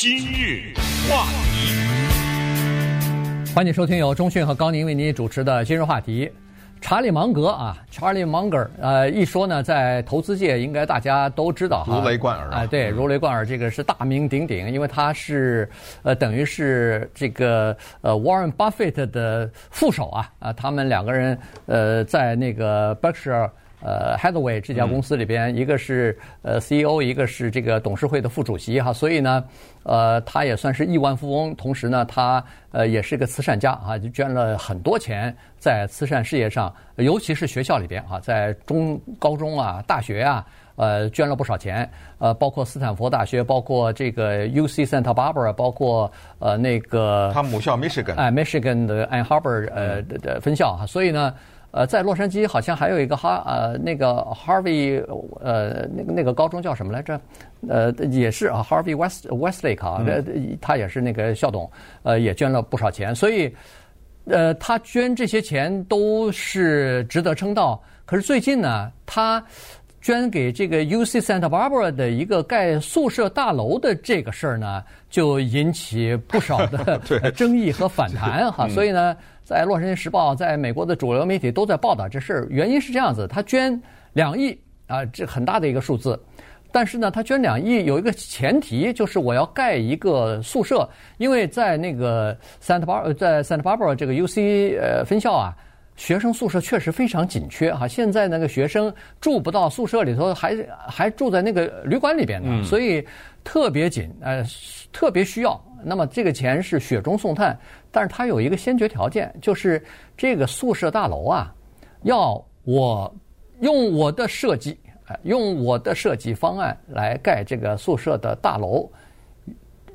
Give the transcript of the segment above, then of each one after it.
今日话题，欢迎收听由中讯和高宁为您主持的今日话题。查理芒格啊，Charlie Munger，呃，一说呢，在投资界应该大家都知道哈，如雷贯耳啊，哎，对，如雷贯耳，这个是大名鼎鼎，因为他是呃，等于是这个呃，Warren Buffett 的副手啊，啊，他们两个人呃，在那个 Berkshire。呃，Hathaway 这家公司里边，一个是呃 CEO，一个是这个董事会的副主席哈，所以呢，呃，他也算是亿万富翁，同时呢，他呃也是个慈善家啊，就捐了很多钱在慈善事业上，尤其是学校里边啊，在中高中啊、大学啊，呃，捐了不少钱，呃，包括斯坦福大学，包括这个 UC Santa Barbara，包括呃那个他母校 Michigan，哎，Michigan 的 Ann Harbor 呃的的分校哈，所以呢。呃，在洛杉矶好像还有一个哈呃那个 Harvey 呃那个那个高中叫什么来着？呃，也是啊，Harvey West Westlake 啊，嗯、他也是那个校董，呃，也捐了不少钱，所以呃，他捐这些钱都是值得称道。可是最近呢，他捐给这个 UC Santa Barbara 的一个盖宿舍大楼的这个事儿呢，就引起不少的 争议和反弹哈，所以呢。在《洛杉矶时报》在美国的主流媒体都在报道这事儿，原因是这样子：他捐两亿啊，这很大的一个数字。但是呢，他捐两亿有一个前提，就是我要盖一个宿舍，因为在那个 Santa Barbara，在 Santa Barbara 这个 UC 呃分校啊，学生宿舍确实非常紧缺哈。现在那个学生住不到宿舍里头，还还住在那个旅馆里边呢，所以特别紧，呃，特别需要。那么这个钱是雪中送炭。但是它有一个先决条件，就是这个宿舍大楼啊，要我用我的设计，用我的设计方案来盖这个宿舍的大楼。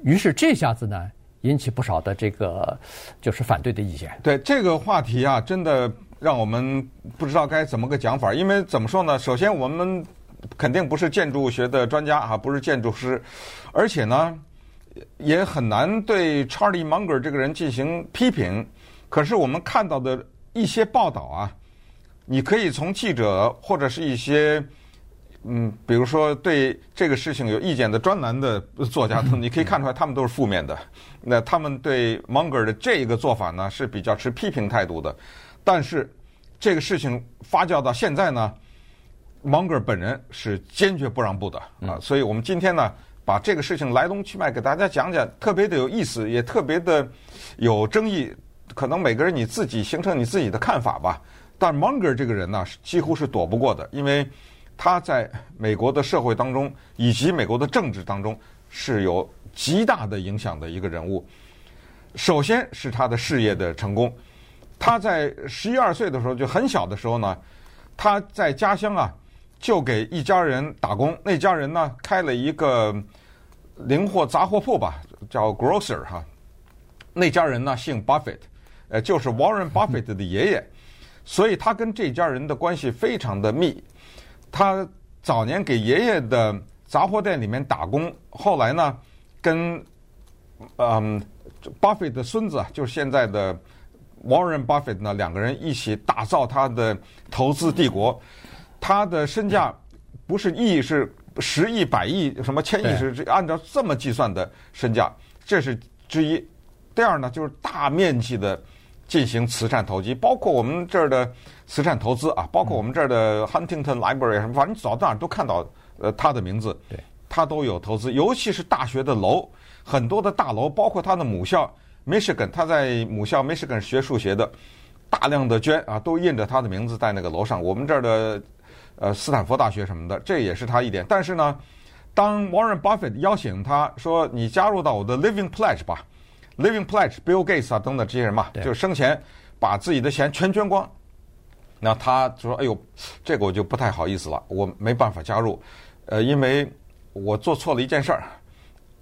于是这下子呢，引起不少的这个就是反对的意见。对这个话题啊，真的让我们不知道该怎么个讲法。因为怎么说呢？首先我们肯定不是建筑学的专家啊，不是建筑师，而且呢。也很难对 Charlie Munger 这个人进行批评，可是我们看到的一些报道啊，你可以从记者或者是一些嗯，比如说对这个事情有意见的专栏的作家，你可以看出来他们都是负面的。那他们对 Munger 的这个做法呢是比较持批评态度的。但是这个事情发酵到现在呢，Munger 本人是坚决不让步的啊，所以我们今天呢。把这个事情来龙去脉给大家讲讲，特别的有意思，也特别的有争议。可能每个人你自己形成你自己的看法吧。但 Munger 这个人呢，几乎是躲不过的，因为他在美国的社会当中以及美国的政治当中是有极大的影响的一个人物。首先是他的事业的成功。他在十一二岁的时候，就很小的时候呢，他在家乡啊。就给一家人打工，那家人呢开了一个零货杂货铺吧，叫 grocer 哈。那家人呢姓 Buffett，呃，就是 Warren Buffett 的爷爷，所以他跟这家人的关系非常的密。他早年给爷爷的杂货店里面打工，后来呢跟嗯 Buffett 的孙子，就是现在的 Warren Buffett 呢两个人一起打造他的投资帝国。他的身价不是亿，是十亿、百亿，什么千亿，是按照这么计算的身价，这是之一。第二呢，就是大面积的进行慈善投机，包括我们这儿的慈善投资啊，包括我们这儿的 Huntington Library 什么，反正走到哪儿都看到呃他的名字，他都有投资，尤其是大学的楼，很多的大楼，包括他的母校 Michigan，他在母校 Michigan 学数学的，大量的捐啊，都印着他的名字在那个楼上。我们这儿的。呃，斯坦福大学什么的，这也是他一点。但是呢，当 Warren Buffett 邀请他说：“你加入到我的 Living Pledge 吧，Living Pledge，Bill Gates 啊等等这些人嘛，就生前把自己的钱全捐光。”那他就说：“哎呦，这个我就不太好意思了，我没办法加入，呃，因为我做错了一件事儿，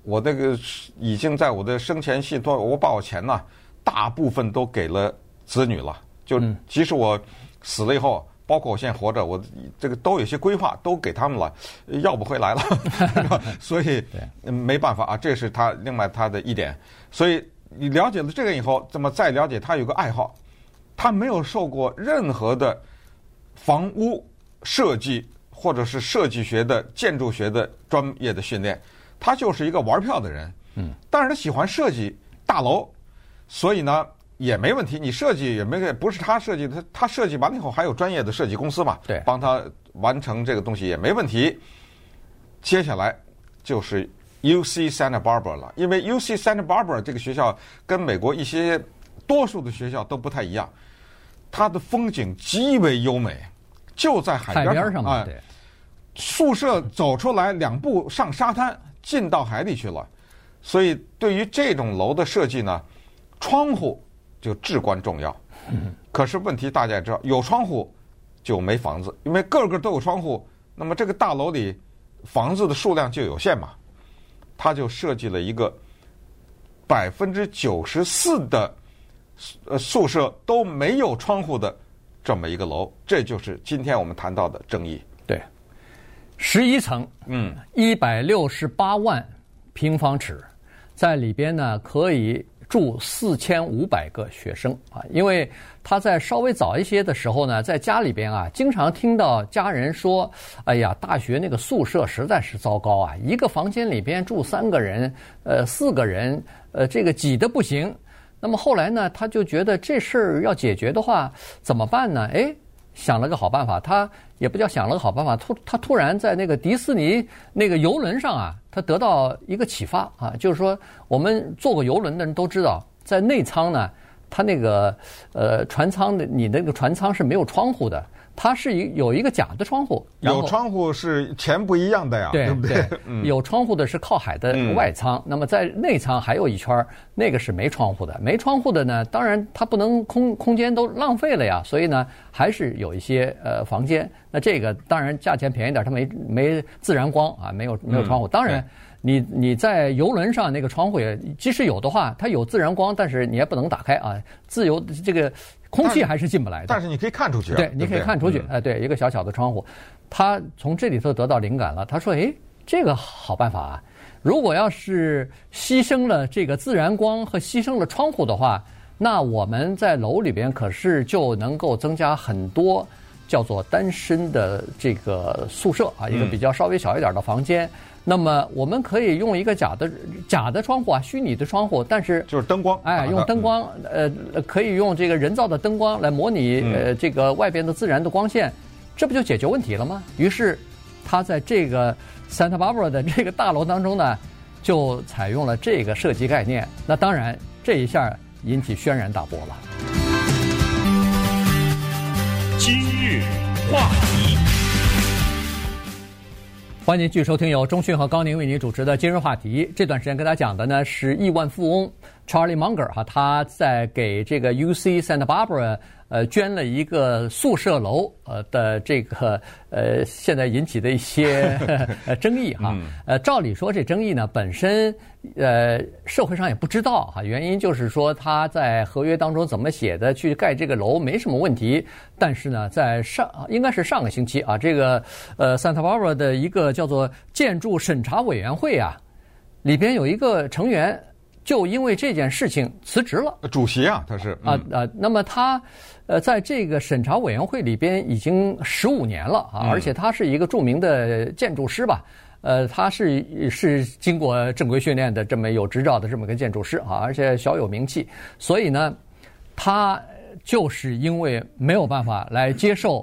我那个已经在我的生前信托，我把我钱呢大部分都给了子女了，就即使我死了以后。”包括我现在活着，我这个都有些规划，都给他们了，要不回来了，所以没办法啊。这是他另外他的一点。所以你了解了这个以后，怎么再了解他有个爱好？他没有受过任何的房屋设计或者是设计学的建筑学的专业的训练，他就是一个玩票的人。嗯，但是他喜欢设计大楼，所以呢也没问题。你设计也没不是他设计的，他他设计完了以后还有专业的设计公司嘛，对，帮他完成这个东西也没问题。接下来就是 UC Santa Barbara 了，因为 UC Santa Barbara 这个学校跟美国一些多数的学校都不太一样，它的风景极为优美，就在海边海边上啊，哎，宿舍走出来两步上沙滩，进到海里去了。所以对于这种楼的设计呢，窗户就至关重要。可是问题大家也知道，有窗户就没房子，因为个个都有窗户，那么这个大楼里。房子的数量就有限嘛，他就设计了一个百分之九十四的呃宿舍都没有窗户的这么一个楼，这就是今天我们谈到的争议。对，十一层，嗯，一百六十八万平方尺，在里边呢可以。住四千五百个学生啊，因为他在稍微早一些的时候呢，在家里边啊，经常听到家人说：“哎呀，大学那个宿舍实在是糟糕啊，一个房间里边住三个人，呃，四个人，呃，这个挤得不行。”那么后来呢，他就觉得这事儿要解决的话，怎么办呢？哎。想了个好办法，他也不叫想了个好办法，突他突然在那个迪士尼那个游轮上啊，他得到一个启发啊，就是说我们坐过游轮的人都知道，在内舱呢，他那个呃船舱的你那个船舱是没有窗户的。它是一有一个假的窗户，有窗户是钱不一样的呀，对，对不对？有窗户的是靠海的外舱，嗯、那么在内舱还有一圈，那个是没窗户的。没窗户的呢，当然它不能空空间都浪费了呀，所以呢，还是有一些呃房间。那这个当然价钱便宜点，它没没自然光啊，没有没有窗户。嗯、当然，你你在游轮上那个窗户也即使有的话，它有自然光，但是你也不能打开啊，自由这个。空气还是进不来的，但是你可以看出去。对，你可以看出去。哎，对，一个小小的窗户，他从这里头得到灵感了。他说：“哎，这个好办法啊！如果要是牺牲了这个自然光和牺牲了窗户的话，那我们在楼里边可是就能够增加很多叫做单身的这个宿舍啊，一个比较稍微小一点的房间。”那么我们可以用一个假的假的窗户啊，虚拟的窗户，但是就是灯光，哎，用灯光，呃，可以用这个人造的灯光来模拟呃这个外边的自然的光线，这不就解决问题了吗？于是他在这个 Santa Barbara 的这个大楼当中呢，就采用了这个设计概念。那当然这一下引起轩然大波了。今日话题。欢迎继续收听由中讯和高宁为您主持的今日话题。这段时间跟大家讲的呢是亿万富翁 Charlie Munger 哈，他在给这个 UC Santa Barbara。呃，捐了一个宿舍楼，呃的这个呃，现在引起的一些 呃争议哈。呃，照理说这争议呢本身，呃，社会上也不知道哈。原因就是说他在合约当中怎么写的，去盖这个楼没什么问题。但是呢，在上应该是上个星期啊，这个呃 Santa Barbara 的一个叫做建筑审查委员会啊，里边有一个成员就因为这件事情辞职了。主席啊，他是啊啊，那么他。呃，在这个审查委员会里边已经十五年了啊，而且他是一个著名的建筑师吧，呃，他是是经过正规训练的这么有执照的这么个建筑师啊，而且小有名气，所以呢，他就是因为没有办法来接受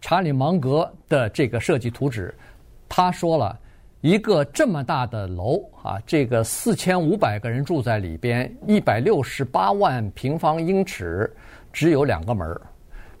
查理芒格的这个设计图纸，他说了一个这么大的楼啊，这个四千五百个人住在里边，一百六十八万平方英尺。只有两个门，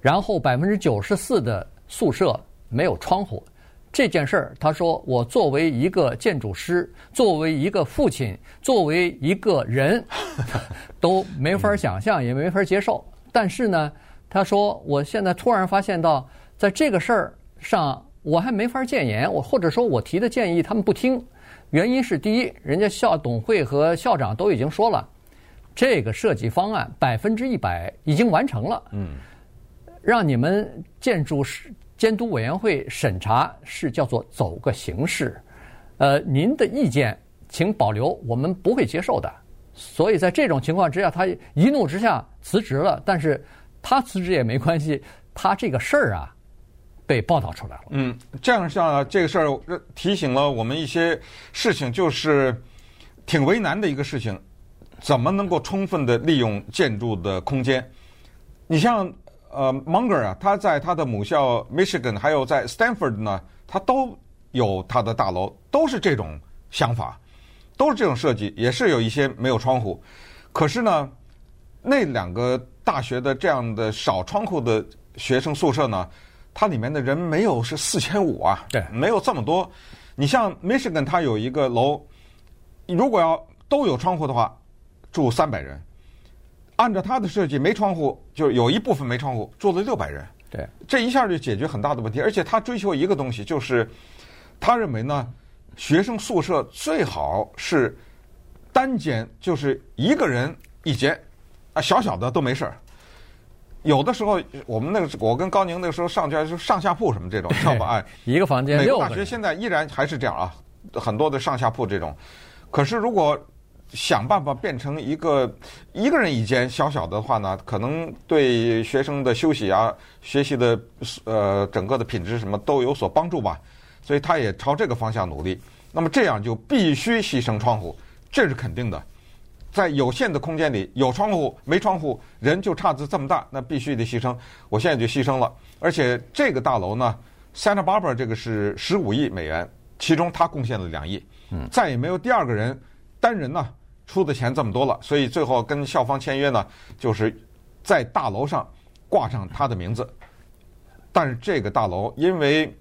然后百分之九十四的宿舍没有窗户。这件事儿，他说：“我作为一个建筑师，作为一个父亲，作为一个人，都没法想象，也没法接受。但是呢，他说我现在突然发现到，在这个事儿上，我还没法建言。我或者说我提的建议，他们不听。原因是第一，人家校董会和校长都已经说了。”这个设计方案百分之一百已经完成了，嗯，让你们建筑师监督委员会审查是叫做走个形式，呃，您的意见请保留，我们不会接受的。所以在这种情况之下，他一怒之下辞职了。但是他辞职也没关系，他这个事儿啊被报道出来了。嗯，这样像这个事儿提醒了我们一些事情，就是。挺为难的一个事情，怎么能够充分的利用建筑的空间？你像呃，Munger 啊，他在他的母校 Michigan，还有在 Stanford 呢，他都有他的大楼，都是这种想法，都是这种设计，也是有一些没有窗户。可是呢，那两个大学的这样的少窗户的学生宿舍呢，它里面的人没有是四千五啊，对，没有这么多。你像 Michigan，它有一个楼，如果要都有窗户的话，住三百人。按照它的设计，没窗户就有一部分没窗户，住了六百人。对，这一下就解决很大的问题。而且他追求一个东西，就是他认为呢，学生宿舍最好是单间，就是一个人一间，啊，小小的都没事儿。有的时候，我们那个我跟高宁那个时候上去还是上下铺什么这种，知道吧？哎，一个房间。美国大学现在依然还是这样啊，很多的上下铺这种。可是如果想办法变成一个一个人一间小小的话呢，可能对学生的休息啊、学习的呃整个的品质什么都有所帮助吧。所以他也朝这个方向努力。那么这样就必须牺牲窗户，这是肯定的。在有限的空间里，有窗户没窗户，人就差字这么大，那必须得牺牲。我现在就牺牲了。而且这个大楼呢，Santa Barbara 这个是十五亿美元，其中他贡献了两亿。嗯，再也没有第二个人单人呢。出的钱这么多了，所以最后跟校方签约呢，就是在大楼上挂上他的名字。但是这个大楼因为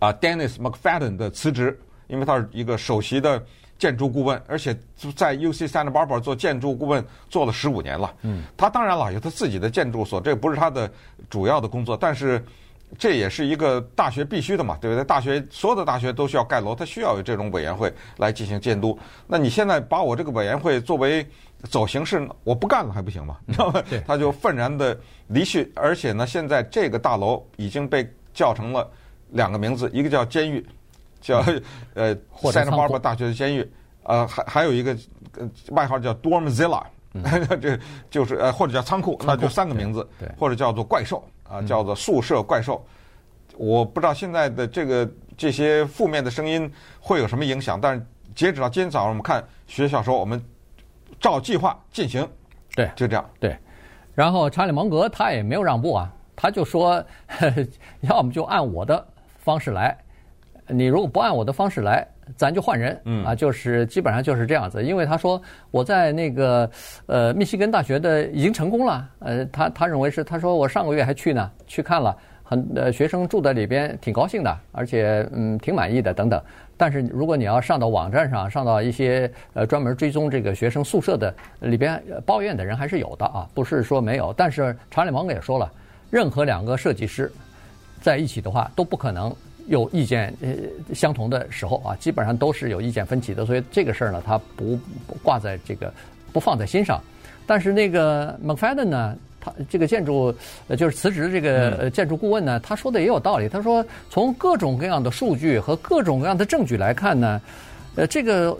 啊，Dennis McFadden 的辞职，因为他是一个首席的建筑顾问，而且在 UC Santa Barbara 做建筑顾问做了十五年了。嗯，他当然了，有他自己的建筑所，这不是他的主要的工作，但是。这也是一个大学必须的嘛，对不对？大学所有的大学都需要盖楼，他需要有这种委员会来进行监督。那你现在把我这个委员会作为走形式，我不干了还不行吗？你知道吗？他就愤然的离去。而且呢，现在这个大楼已经被叫成了两个名字，一个叫监狱，叫 呃 Santa Barbara 大学的监狱，呃，还还有一个外号叫 Dormzilla，这就是呃或者叫仓库，那就三个名字，或者叫做怪兽。啊，叫做宿舍怪兽，我不知道现在的这个这些负面的声音会有什么影响，但是截止到今天早上，我们看学校说我们照计划进行，对，就这样，对。然后查理芒格他也没有让步啊，他就说，呵 呵要么就按我的方式来，你如果不按我的方式来。咱就换人，嗯啊，就是基本上就是这样子，因为他说我在那个呃密西根大学的已经成功了，呃，他他认为是，他说我上个月还去呢，去看了，很呃学生住在里边挺高兴的，而且嗯挺满意的等等。但是如果你要上到网站上，上到一些呃专门追踪这个学生宿舍的里边，抱怨的人还是有的啊，不是说没有。但是查理芒格也说了，任何两个设计师在一起的话都不可能。有意见呃相同的时候啊，基本上都是有意见分歧的，所以这个事儿呢，他不挂在这个不放在心上。但是那个 McFadden 呢，他这个建筑呃就是辞职这个建筑顾问呢，他说的也有道理。他说从各种各样的数据和各种各样的证据来看呢，呃，这个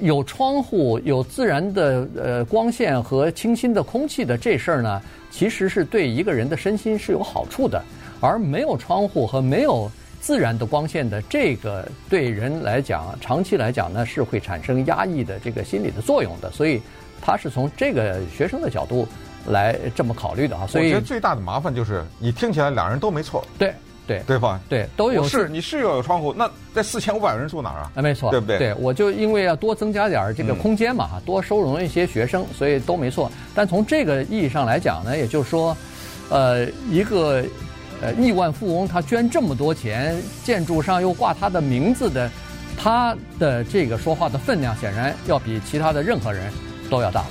有窗户、有自然的呃光线和清新的空气的这事儿呢，其实是对一个人的身心是有好处的，而没有窗户和没有自然的光线的这个对人来讲，长期来讲呢，是会产生压抑的这个心理的作用的，所以他是从这个学生的角度来这么考虑的啊。所以我觉得最大的麻烦就是你听起来两人都没错，对对对吧？对，都有是你是要有窗户，那这四千五百人住哪儿啊？啊，没错，对不对？对，我就因为要多增加点儿这个空间嘛，嗯，多收容一些学生，所以都没错。但从这个意义上来讲呢，也就是说，呃，一个。呃，亿万富翁他捐这么多钱，建筑上又挂他的名字的，他的这个说话的分量显然要比其他的任何人都要大了。